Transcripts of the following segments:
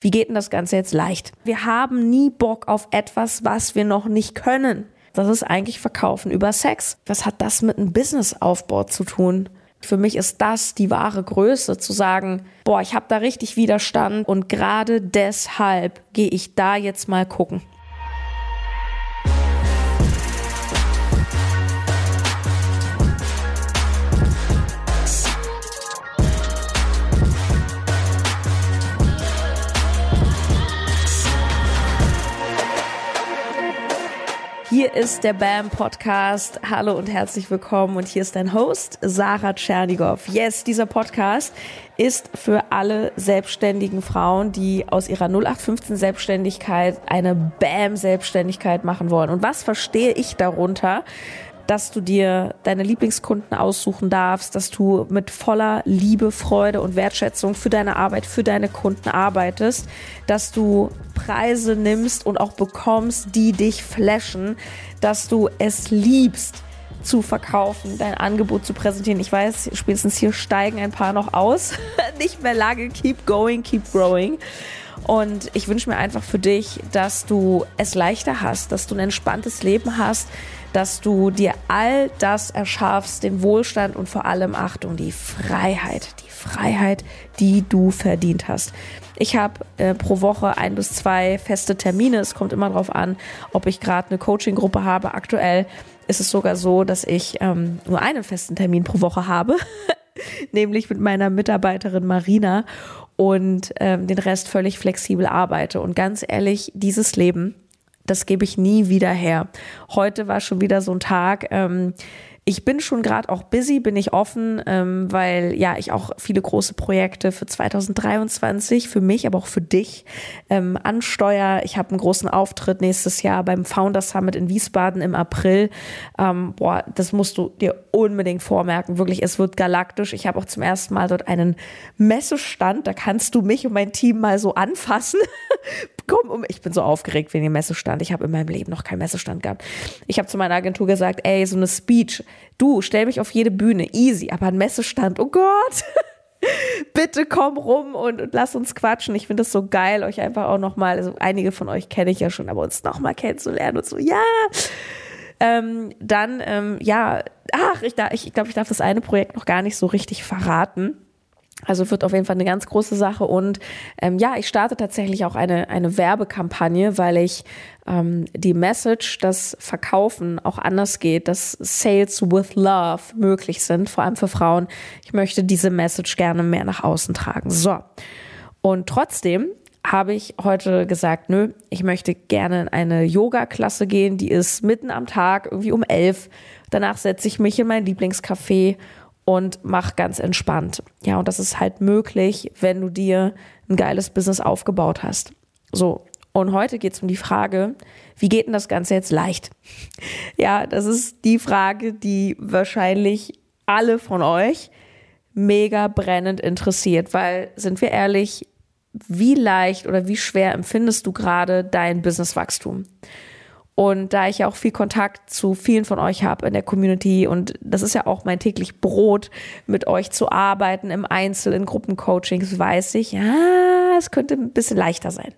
Wie geht denn das Ganze jetzt leicht? Wir haben nie Bock auf etwas, was wir noch nicht können. Das ist eigentlich Verkaufen über Sex. Was hat das mit einem Businessaufbau zu tun? Für mich ist das die wahre Größe, zu sagen, boah, ich habe da richtig Widerstand und gerade deshalb gehe ich da jetzt mal gucken. Ist der BAM Podcast. Hallo und herzlich willkommen. Und hier ist dein Host, Sarah Tschernigow. Yes, dieser Podcast ist für alle selbstständigen Frauen, die aus ihrer 0815 Selbstständigkeit eine BAM Selbstständigkeit machen wollen. Und was verstehe ich darunter? Dass du dir deine Lieblingskunden aussuchen darfst, dass du mit voller Liebe, Freude und Wertschätzung für deine Arbeit, für deine Kunden arbeitest, dass du Preise nimmst und auch bekommst, die dich flashen, dass du es liebst, zu verkaufen, dein Angebot zu präsentieren. Ich weiß, spätestens hier steigen ein paar noch aus. Nicht mehr lange. Keep going, keep growing. Und ich wünsche mir einfach für dich, dass du es leichter hast, dass du ein entspanntes Leben hast, dass du dir all das erschaffst, den Wohlstand und vor allem Achtung, die Freiheit, die Freiheit, die du verdient hast. Ich habe äh, pro Woche ein bis zwei feste Termine. Es kommt immer darauf an, ob ich gerade eine Coaching-Gruppe habe. Aktuell ist es sogar so, dass ich ähm, nur einen festen Termin pro Woche habe, nämlich mit meiner Mitarbeiterin Marina und ähm, den Rest völlig flexibel arbeite. Und ganz ehrlich, dieses Leben das gebe ich nie wieder her. Heute war schon wieder so ein Tag. Ähm, ich bin schon gerade auch busy, bin ich offen, ähm, weil ja ich auch viele große Projekte für 2023 für mich, aber auch für dich ähm, ansteuer. Ich habe einen großen Auftritt nächstes Jahr beim Founder Summit in Wiesbaden im April. Ähm, boah, das musst du dir unbedingt vormerken. Wirklich, es wird galaktisch. Ich habe auch zum ersten Mal dort einen Messestand. Da kannst du mich und mein Team mal so anfassen. Komm, um, ich bin so aufgeregt wegen dem Messestand. Ich habe in meinem Leben noch keinen Messestand gehabt. Ich habe zu meiner Agentur gesagt, ey, so eine Speech Du, stell mich auf jede Bühne, easy, aber ein Messestand, oh Gott. Bitte komm rum und, und, lass uns quatschen. Ich finde es so geil, euch einfach auch nochmal, also einige von euch kenne ich ja schon, aber uns nochmal kennenzulernen und so, ja. Ähm, dann, ähm, ja, ach, ich, ich glaube, ich darf das eine Projekt noch gar nicht so richtig verraten. Also wird auf jeden Fall eine ganz große Sache. Und ähm, ja, ich starte tatsächlich auch eine, eine Werbekampagne, weil ich ähm, die Message, dass Verkaufen auch anders geht, dass Sales with Love möglich sind, vor allem für Frauen. Ich möchte diese Message gerne mehr nach außen tragen. So. Und trotzdem habe ich heute gesagt, nö, ich möchte gerne in eine Yoga-Klasse gehen, die ist mitten am Tag, irgendwie um elf. Danach setze ich mich in mein Lieblingscafé und mach ganz entspannt. Ja, und das ist halt möglich, wenn du dir ein geiles Business aufgebaut hast. So. Und heute geht es um die Frage, wie geht denn das Ganze jetzt leicht? Ja, das ist die Frage, die wahrscheinlich alle von euch mega brennend interessiert, weil, sind wir ehrlich, wie leicht oder wie schwer empfindest du gerade dein Businesswachstum? Und da ich ja auch viel Kontakt zu vielen von euch habe in der Community und das ist ja auch mein täglich Brot, mit euch zu arbeiten im Einzel, in Gruppencoachings, weiß ich, ja, es könnte ein bisschen leichter sein.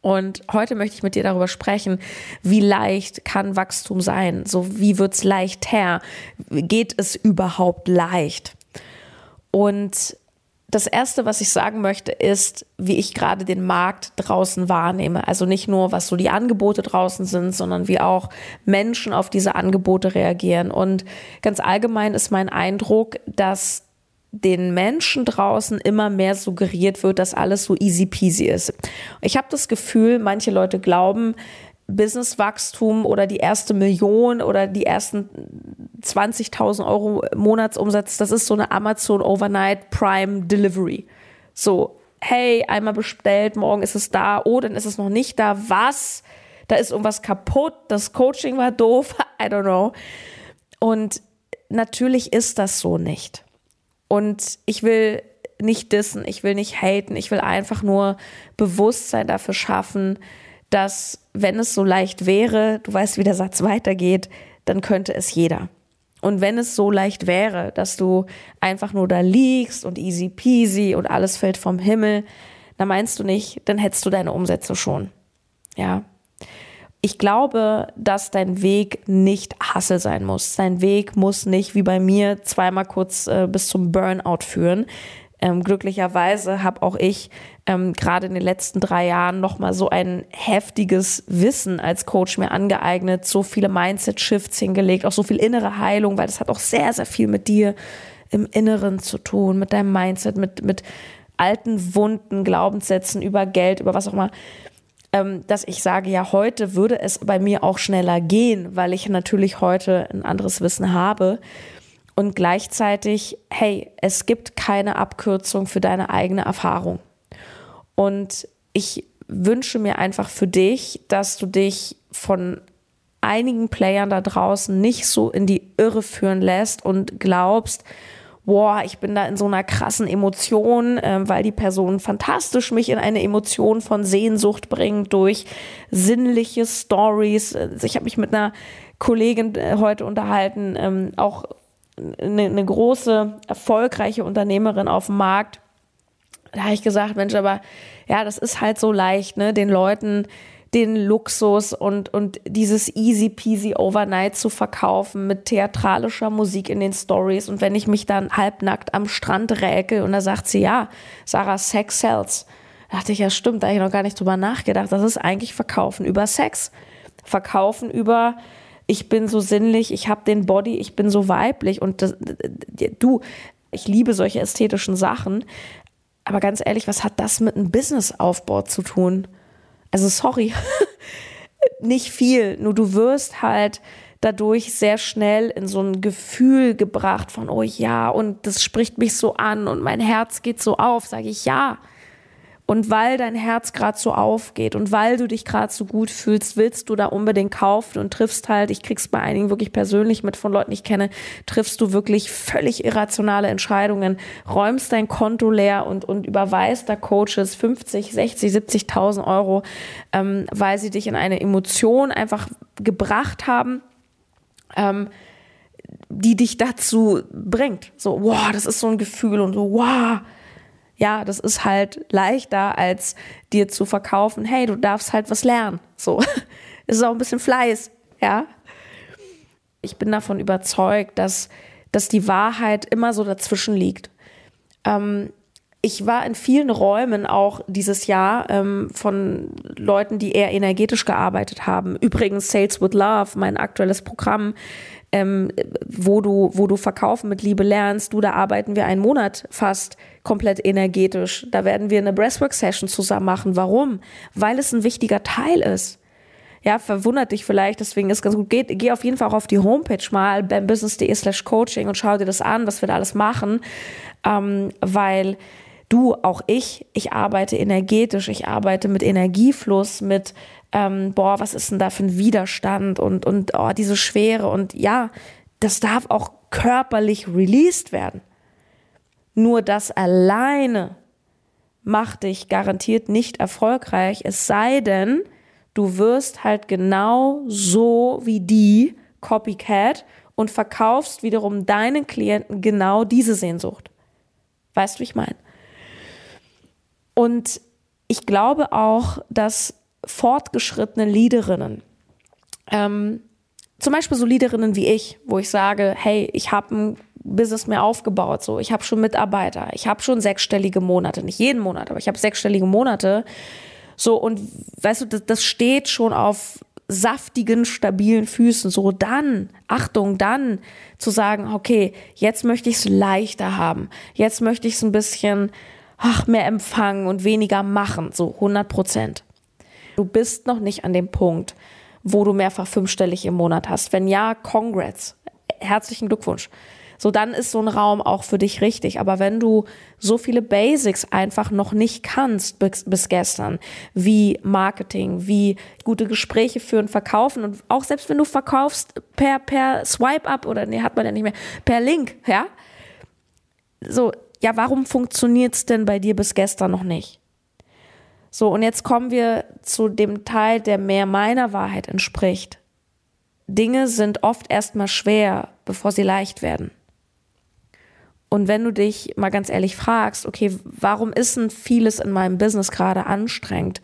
Und heute möchte ich mit dir darüber sprechen, wie leicht kann Wachstum sein? So, wie wird's leichter? Geht es überhaupt leicht? Und das erste, was ich sagen möchte, ist, wie ich gerade den Markt draußen wahrnehme. Also nicht nur, was so die Angebote draußen sind, sondern wie auch Menschen auf diese Angebote reagieren. Und ganz allgemein ist mein Eindruck, dass den Menschen draußen immer mehr suggeriert wird, dass alles so easy peasy ist. Ich habe das Gefühl, manche Leute glauben, Businesswachstum oder die erste Million oder die ersten 20.000 Euro Monatsumsatz, das ist so eine Amazon Overnight Prime Delivery. So, hey, einmal bestellt, morgen ist es da, oh, dann ist es noch nicht da, was? Da ist irgendwas kaputt, das Coaching war doof, I don't know. Und natürlich ist das so nicht. Und ich will nicht dissen, ich will nicht haten, ich will einfach nur Bewusstsein dafür schaffen, dass wenn es so leicht wäre, du weißt, wie der Satz weitergeht, dann könnte es jeder. Und wenn es so leicht wäre, dass du einfach nur da liegst und easy peasy und alles fällt vom Himmel, dann meinst du nicht, dann hättest du deine Umsätze schon. Ja. Ich glaube, dass dein Weg nicht Hassel sein muss. Dein Weg muss nicht wie bei mir zweimal kurz äh, bis zum Burnout führen. Ähm, glücklicherweise habe auch ich ähm, gerade in den letzten drei Jahren nochmal so ein heftiges Wissen als Coach mir angeeignet, so viele Mindset-Shifts hingelegt, auch so viel innere Heilung, weil das hat auch sehr, sehr viel mit dir im Inneren zu tun, mit deinem Mindset, mit, mit alten Wunden, Glaubenssätzen über Geld, über was auch immer ähm, dass ich sage, ja, heute würde es bei mir auch schneller gehen, weil ich natürlich heute ein anderes Wissen habe. Und gleichzeitig, hey, es gibt keine Abkürzung für deine eigene Erfahrung. Und ich wünsche mir einfach für dich, dass du dich von einigen Playern da draußen nicht so in die Irre führen lässt und glaubst, boah, ich bin da in so einer krassen Emotion, äh, weil die Person fantastisch mich in eine Emotion von Sehnsucht bringt durch sinnliche Stories. Also ich habe mich mit einer Kollegin äh, heute unterhalten, ähm, auch eine, eine große, erfolgreiche Unternehmerin auf dem Markt. Da habe ich gesagt, Mensch, aber ja, das ist halt so leicht, ne, den Leuten den Luxus und, und dieses easy peasy overnight zu verkaufen mit theatralischer Musik in den Stories. Und wenn ich mich dann halbnackt am Strand räke und da sagt sie, ja, Sarah, Sex sells. Da dachte ich, ja, stimmt, da habe ich noch gar nicht drüber nachgedacht. Das ist eigentlich Verkaufen über Sex. Verkaufen über, ich bin so sinnlich, ich habe den Body, ich bin so weiblich. Und das, du, ich liebe solche ästhetischen Sachen. Aber ganz ehrlich, was hat das mit einem Businessaufbau zu tun? also sorry, nicht viel, nur du wirst halt dadurch sehr schnell in so ein Gefühl gebracht von, oh ja, und das spricht mich so an und mein Herz geht so auf, sage ich ja. Und weil dein Herz gerade so aufgeht und weil du dich gerade so gut fühlst, willst du da unbedingt kaufen und triffst halt, ich krieg's bei einigen wirklich persönlich mit von Leuten, die ich kenne, triffst du wirklich völlig irrationale Entscheidungen, räumst dein Konto leer und, und überweist da Coaches 50, 60, 70.000 Euro, ähm, weil sie dich in eine Emotion einfach gebracht haben. Ähm, die dich dazu bringt. So, wow, das ist so ein Gefühl und so, wow, ja, das ist halt leichter, als dir zu verkaufen, hey, du darfst halt was lernen. So. Es ist auch ein bisschen Fleiß, ja. Ich bin davon überzeugt, dass, dass die Wahrheit immer so dazwischen liegt. Ähm, ich war in vielen Räumen auch dieses Jahr ähm, von Leuten, die eher energetisch gearbeitet haben. Übrigens Sales with Love, mein aktuelles Programm, ähm, wo du, wo du Verkaufen mit Liebe lernst. Du, da arbeiten wir einen Monat fast komplett energetisch. Da werden wir eine Breathwork-Session zusammen machen. Warum? Weil es ein wichtiger Teil ist. Ja, verwundert dich vielleicht, deswegen ist ganz gut. Geh, geh auf jeden Fall auch auf die Homepage mal, bambusiness.de slash coaching und schau dir das an, was wir da alles machen. Ähm, weil du, auch ich, ich arbeite energetisch, ich arbeite mit Energiefluss, mit ähm, boah, was ist denn da für ein Widerstand und, und oh, diese Schwere und ja, das darf auch körperlich released werden. Nur das alleine macht dich garantiert nicht erfolgreich, es sei denn, du wirst halt genau so wie die Copycat und verkaufst wiederum deinen Klienten genau diese Sehnsucht. Weißt du, wie ich meine? Und ich glaube auch, dass fortgeschrittene Leaderinnen, ähm, zum Beispiel so Leaderinnen wie ich, wo ich sage, hey, ich habe ein Business mehr aufgebaut, so, ich habe schon Mitarbeiter, ich habe schon sechsstellige Monate, nicht jeden Monat, aber ich habe sechsstellige Monate, so und weißt du, das, das steht schon auf saftigen, stabilen Füßen, so dann, Achtung, dann zu sagen, okay, jetzt möchte ich es leichter haben, jetzt möchte ich es ein bisschen ach, mehr empfangen und weniger machen, so 100 Prozent. Du bist noch nicht an dem Punkt, wo du mehrfach fünfstellig im Monat hast. Wenn ja, congrats. Herzlichen Glückwunsch. So, dann ist so ein Raum auch für dich richtig. Aber wenn du so viele Basics einfach noch nicht kannst bis, bis gestern, wie Marketing, wie gute Gespräche führen, verkaufen und auch selbst wenn du verkaufst per, per Swipe up oder nee, hat man ja nicht mehr, per Link, ja? So, ja, warum funktioniert's denn bei dir bis gestern noch nicht? So, und jetzt kommen wir zu dem Teil, der mehr meiner Wahrheit entspricht. Dinge sind oft erstmal schwer, bevor sie leicht werden. Und wenn du dich mal ganz ehrlich fragst, okay, warum ist denn vieles in meinem Business gerade anstrengend?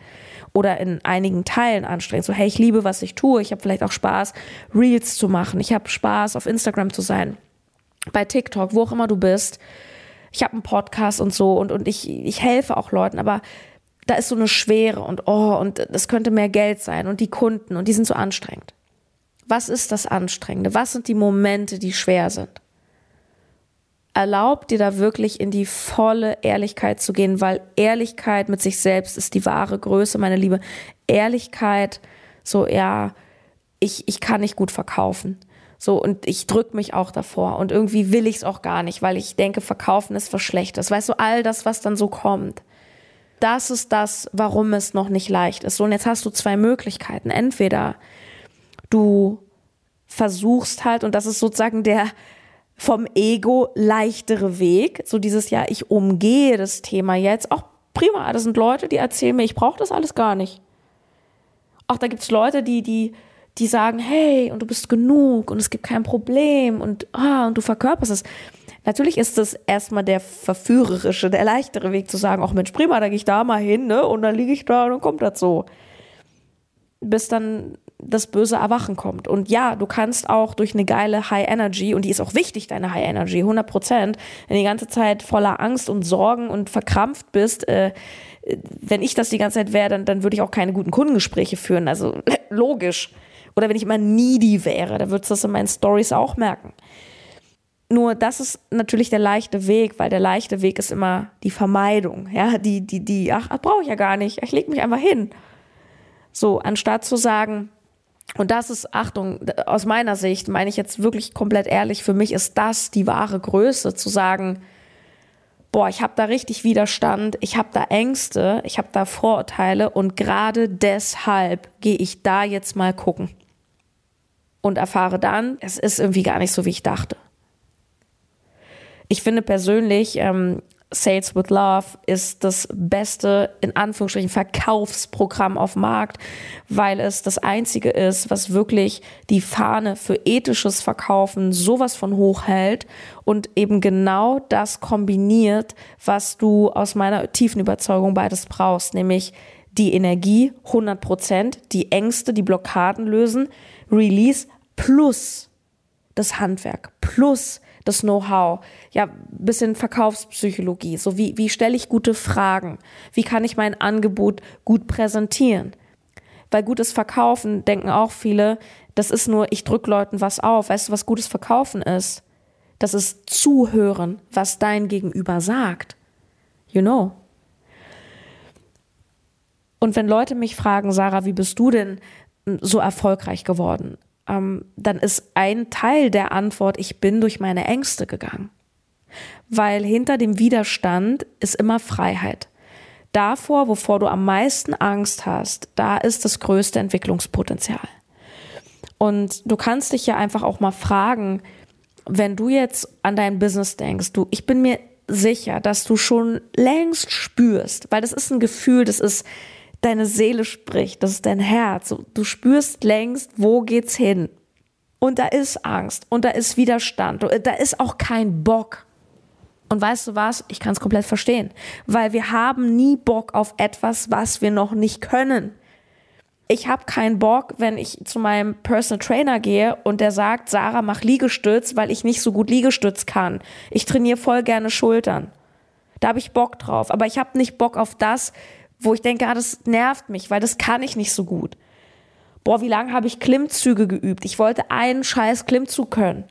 Oder in einigen Teilen anstrengend. So, hey, ich liebe, was ich tue. Ich habe vielleicht auch Spaß, Reels zu machen. Ich habe Spaß, auf Instagram zu sein. Bei TikTok, wo auch immer du bist. Ich habe einen Podcast und so und, und ich, ich helfe auch Leuten, aber da ist so eine Schwere und oh, und das könnte mehr Geld sein und die Kunden und die sind so anstrengend. Was ist das Anstrengende? Was sind die Momente, die schwer sind? erlaubt dir da wirklich in die volle Ehrlichkeit zu gehen, weil Ehrlichkeit mit sich selbst ist die wahre Größe, meine Liebe. Ehrlichkeit, so, ja, ich, ich kann nicht gut verkaufen. So, und ich drück mich auch davor. Und irgendwie will ich es auch gar nicht, weil ich denke, verkaufen ist was Schlechtes. Weißt du, all das, was dann so kommt. Das ist das, warum es noch nicht leicht ist. So, und jetzt hast du zwei Möglichkeiten. Entweder du versuchst halt, und das ist sozusagen der, vom Ego leichtere Weg. So dieses Jahr, ich umgehe das Thema jetzt. Auch prima, das sind Leute, die erzählen mir, ich brauche das alles gar nicht. Auch da gibt es Leute, die, die, die sagen, hey, und du bist genug und es gibt kein Problem und, ah, und du verkörperst es. Natürlich ist das erstmal der verführerische, der leichtere Weg zu sagen, ach Mensch, prima, da gehe ich da mal hin, ne? Und dann liege ich da und dann kommt das so. Bis dann das böse Erwachen kommt. Und ja, du kannst auch durch eine geile High Energy, und die ist auch wichtig, deine High Energy, 100 Prozent, wenn die ganze Zeit voller Angst und Sorgen und verkrampft bist, äh, wenn ich das die ganze Zeit wäre, dann, dann würde ich auch keine guten Kundengespräche führen. Also logisch. Oder wenn ich immer needy wäre, dann würdest du das in meinen Stories auch merken. Nur das ist natürlich der leichte Weg, weil der leichte Weg ist immer die Vermeidung. Ja, die, die, die, ach, brauche ich ja gar nicht. Ich lege mich einfach hin. So, anstatt zu sagen, und das ist, Achtung, aus meiner Sicht, meine ich jetzt wirklich komplett ehrlich, für mich ist das die wahre Größe, zu sagen, boah, ich habe da richtig Widerstand, ich habe da Ängste, ich habe da Vorurteile und gerade deshalb gehe ich da jetzt mal gucken und erfahre dann, es ist irgendwie gar nicht so, wie ich dachte. Ich finde persönlich, ähm, Sales with Love ist das beste, in Anführungsstrichen, Verkaufsprogramm auf Markt, weil es das einzige ist, was wirklich die Fahne für ethisches Verkaufen sowas von hoch hält und eben genau das kombiniert, was du aus meiner tiefen Überzeugung beides brauchst, nämlich die Energie 100 Prozent, die Ängste, die Blockaden lösen, Release plus das Handwerk plus das Know-how, ja, bisschen Verkaufspsychologie, so wie, wie stelle ich gute Fragen, wie kann ich mein Angebot gut präsentieren. Weil gutes Verkaufen denken auch viele, das ist nur, ich drück Leuten was auf. Weißt du, was gutes Verkaufen ist? Das ist zuhören, was dein Gegenüber sagt. You know. Und wenn Leute mich fragen, Sarah, wie bist du denn so erfolgreich geworden? ähm, dann ist ein Teil der Antwort, ich bin durch meine Ängste gegangen. Weil hinter dem Widerstand ist immer Freiheit. Davor, wovor du am meisten Angst hast, da ist das größte Entwicklungspotenzial. Und du kannst dich ja einfach auch mal fragen, wenn du jetzt an dein Business denkst, du, ich bin mir sicher, dass du schon längst spürst, weil das ist ein Gefühl, das ist, deine Seele spricht, das ist dein Herz. Du spürst längst, wo geht's hin. Und da ist Angst und da ist Widerstand, da ist auch kein Bock. Und weißt du was? Ich kann es komplett verstehen, weil wir haben nie Bock auf etwas, was wir noch nicht können. Ich habe keinen Bock, wenn ich zu meinem Personal Trainer gehe und der sagt, Sarah, mach Liegestütz, weil ich nicht so gut Liegestütz kann. Ich trainiere voll gerne Schultern. Da habe ich Bock drauf, aber ich habe nicht Bock auf das, wo ich denke, ah, das nervt mich, weil das kann ich nicht so gut. Boah, wie lange habe ich Klimmzüge geübt? Ich wollte einen scheiß Klimmzug können.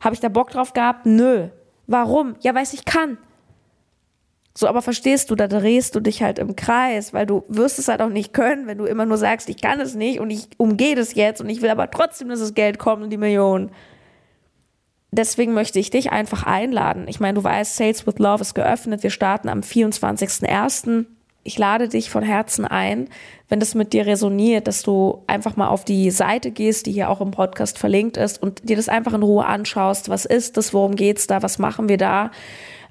Habe ich da Bock drauf gehabt? Nö. Warum? Ja, weil ich kann. So, aber verstehst du, da drehst du dich halt im Kreis, weil du wirst es halt auch nicht können, wenn du immer nur sagst, ich kann es nicht und ich umgehe das jetzt und ich will aber trotzdem, dass das Geld kommt und die Millionen. Deswegen möchte ich dich einfach einladen. Ich meine, du weißt, Sales with Love ist geöffnet. Wir starten am 24.01 ich lade dich von Herzen ein, wenn das mit dir resoniert, dass du einfach mal auf die Seite gehst, die hier auch im Podcast verlinkt ist und dir das einfach in Ruhe anschaust. Was ist das? Worum geht's da? Was machen wir da?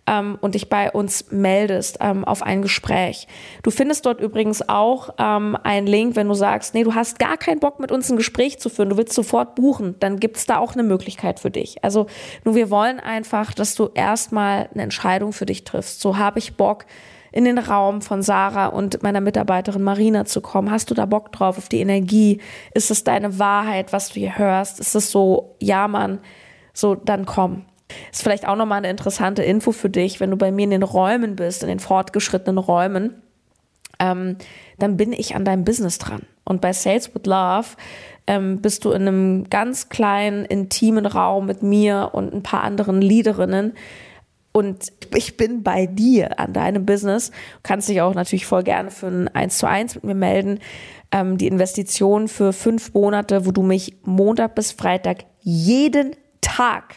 ähm, und dich bei uns meldest ähm, auf ein Gespräch. Du findest dort übrigens auch ähm, einen Link, wenn du sagst, nee, du hast gar keinen Bock mit uns ein Gespräch zu führen, du willst sofort buchen, dann gibt es da auch eine Möglichkeit für dich. Also nur wir wollen einfach, dass du erstmal eine Entscheidung für dich triffst. So habe ich Bock, in den Raum von Sarah und meiner Mitarbeiterin Marina zu kommen? Hast du da Bock drauf, auf die Energie? Ist es deine Wahrheit, was du hier hörst? Ist es so, ja, Mann, so, dann komm. Ist vielleicht auch nochmal eine interessante Info für dich, wenn du bei mir in den Räumen bist, in den fortgeschrittenen Räumen, ähm, dann bin ich an deinem Business dran. Und bei Sales with Love ähm, bist du in einem ganz kleinen, intimen Raum mit mir und ein paar anderen Leaderinnen, und ich bin bei dir an deinem Business. Du kannst dich auch natürlich voll gerne für ein 1 zu 1 mit mir melden. Ähm, die Investition für fünf Monate, wo du mich Montag bis Freitag jeden Tag,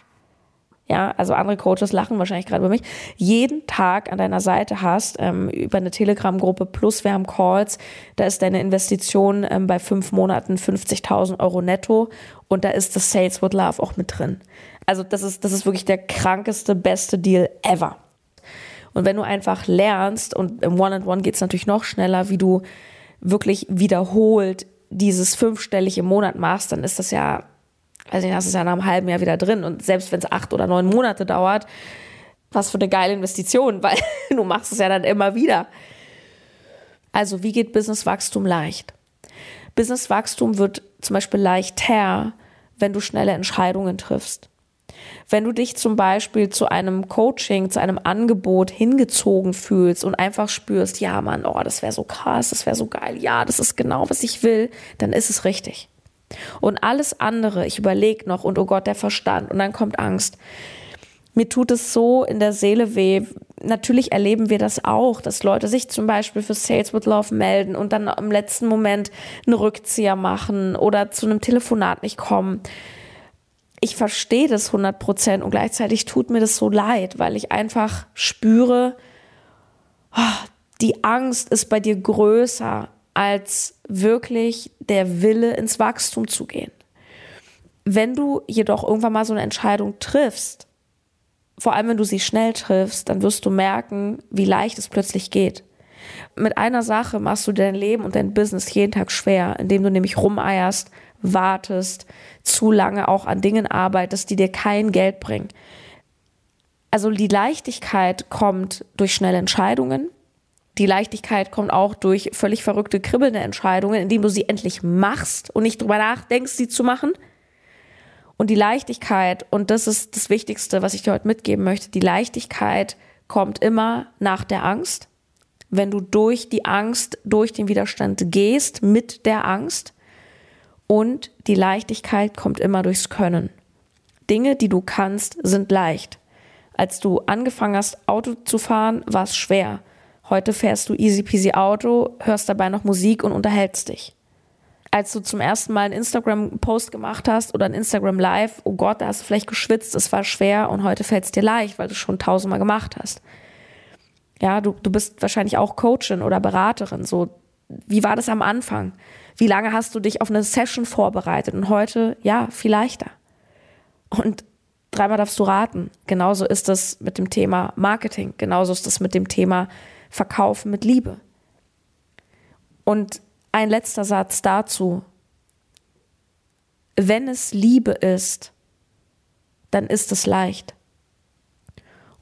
ja, also andere Coaches lachen wahrscheinlich gerade über mich, jeden Tag an deiner Seite hast, ähm, über eine Telegram-Gruppe plus wir haben Calls, da ist deine Investition ähm, bei fünf Monaten 50.000 Euro netto und da ist das Sales with Love auch mit drin. Also das ist, das ist wirklich der krankeste, beste Deal ever. Und wenn du einfach lernst, und im One-on-One geht es natürlich noch schneller, wie du wirklich wiederholt dieses fünfstellig im Monat machst, dann ist das ja, also das ist ja nach einem halben Jahr wieder drin. Und selbst wenn es acht oder neun Monate dauert, was für eine geile Investition, weil du machst es ja dann immer wieder. Also wie geht Businesswachstum leicht? Businesswachstum wird zum Beispiel leichter, wenn du schnelle Entscheidungen triffst. Wenn du dich zum Beispiel zu einem Coaching, zu einem Angebot hingezogen fühlst und einfach spürst, ja Mann, oh, das wäre so krass, das wäre so geil, ja, das ist genau, was ich will, dann ist es richtig. Und alles andere, ich überlege noch und oh Gott, der Verstand und dann kommt Angst. Mir tut es so in der Seele weh. Natürlich erleben wir das auch, dass Leute sich zum Beispiel für Sales with Love melden und dann im letzten Moment einen Rückzieher machen oder zu einem Telefonat nicht kommen ich verstehe das 100 Prozent und gleichzeitig tut mir das so leid, weil ich einfach spüre, oh, die Angst ist bei dir größer als wirklich der Wille ins Wachstum zu gehen. Wenn du jedoch irgendwann mal so eine Entscheidung triffst, vor allem wenn du sie schnell triffst, dann wirst du merken, wie leicht es plötzlich geht. Mit einer Sache machst du dein Leben und dein Business jeden Tag schwer, indem du nämlich rumeierst, wartest, zu lange auch an Dingen arbeitest, die dir kein Geld bringen. Also die Leichtigkeit kommt durch schnelle Entscheidungen. Die Leichtigkeit kommt auch durch völlig verrückte, kribbelnde Entscheidungen, indem du sie endlich machst und nicht drüber nachdenkst, sie zu machen. Und die Leichtigkeit, und das ist das Wichtigste, was ich dir heute mitgeben möchte, die Leichtigkeit kommt immer nach der Angst. Wenn du durch die Angst, durch den Widerstand gehst, mit der Angst, und die Leichtigkeit kommt immer durchs Können. Dinge, die du kannst, sind leicht. Als du angefangen hast, Auto zu fahren, war es schwer. Heute fährst du easy peasy Auto, hörst dabei noch Musik und unterhältst dich. Als du zum ersten Mal einen Instagram-Post gemacht hast oder ein Instagram Live, oh Gott, da hast du vielleicht geschwitzt, es war schwer und heute fällt es dir leicht, weil du es schon tausendmal gemacht hast. Ja, du, du bist wahrscheinlich auch Coachin oder Beraterin. So, wie war das am Anfang? Wie lange hast du dich auf eine Session vorbereitet? Und heute, ja, viel leichter. Und dreimal darfst du raten. Genauso ist das mit dem Thema Marketing. Genauso ist das mit dem Thema Verkaufen mit Liebe. Und ein letzter Satz dazu. Wenn es Liebe ist, dann ist es leicht.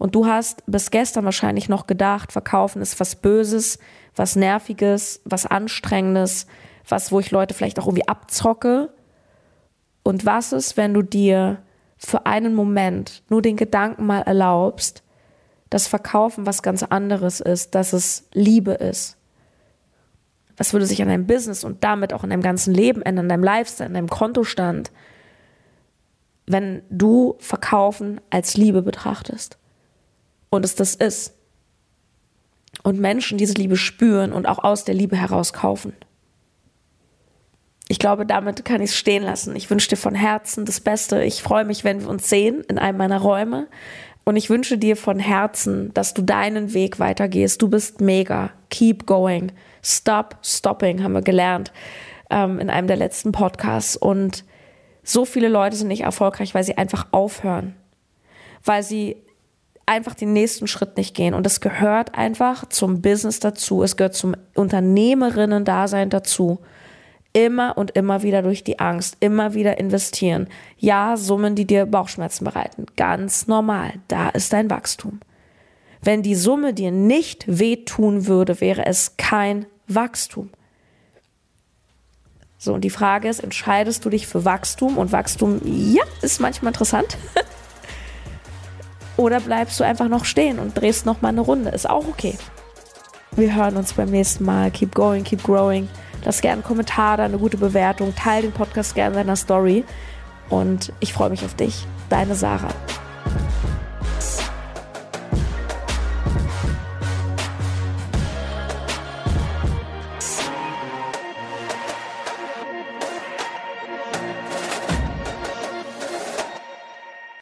Und du hast bis gestern wahrscheinlich noch gedacht, Verkaufen ist was Böses, was Nerviges, was Anstrengendes, was, wo ich Leute vielleicht auch irgendwie abzocke? Und was ist, wenn du dir für einen Moment nur den Gedanken mal erlaubst, dass Verkaufen was ganz anderes ist, dass es Liebe ist? Was würde sich an deinem Business und damit auch in deinem ganzen Leben ändern, in deinem Lifestyle, in deinem Kontostand, wenn du Verkaufen als Liebe betrachtest? Und es das ist. Und Menschen diese Liebe spüren und auch aus der Liebe heraus kaufen ich glaube, damit kann ich es stehen lassen. Ich wünsche dir von Herzen das Beste. Ich freue mich, wenn wir uns sehen in einem meiner Räume. Und ich wünsche dir von Herzen, dass du deinen Weg weitergehst. Du bist mega. Keep going. Stop stopping, haben wir gelernt ähm, in einem der letzten Podcasts. Und so viele Leute sind nicht erfolgreich, weil sie einfach aufhören. Weil sie einfach den nächsten Schritt nicht gehen. Und es gehört einfach zum Business dazu. Es gehört zum Unternehmerinnen-Dasein dazu. Immer und immer wieder durch die Angst, immer wieder investieren. Ja, Summen, die dir Bauchschmerzen bereiten. Ganz normal. Da ist dein Wachstum. Wenn die Summe dir nicht wehtun würde, wäre es kein Wachstum. So, und die Frage ist, entscheidest du dich für Wachstum? Und Wachstum, ja, ist manchmal interessant. Oder bleibst du einfach noch stehen und drehst noch mal eine Runde? Ist auch okay. Wir hören uns beim nächsten Mal. Keep going, keep growing. Lass gerne einen Kommentar da, eine gute Bewertung. Teil den Podcast gerne in deiner Story. Und ich freue mich auf dich. Deine Sarah.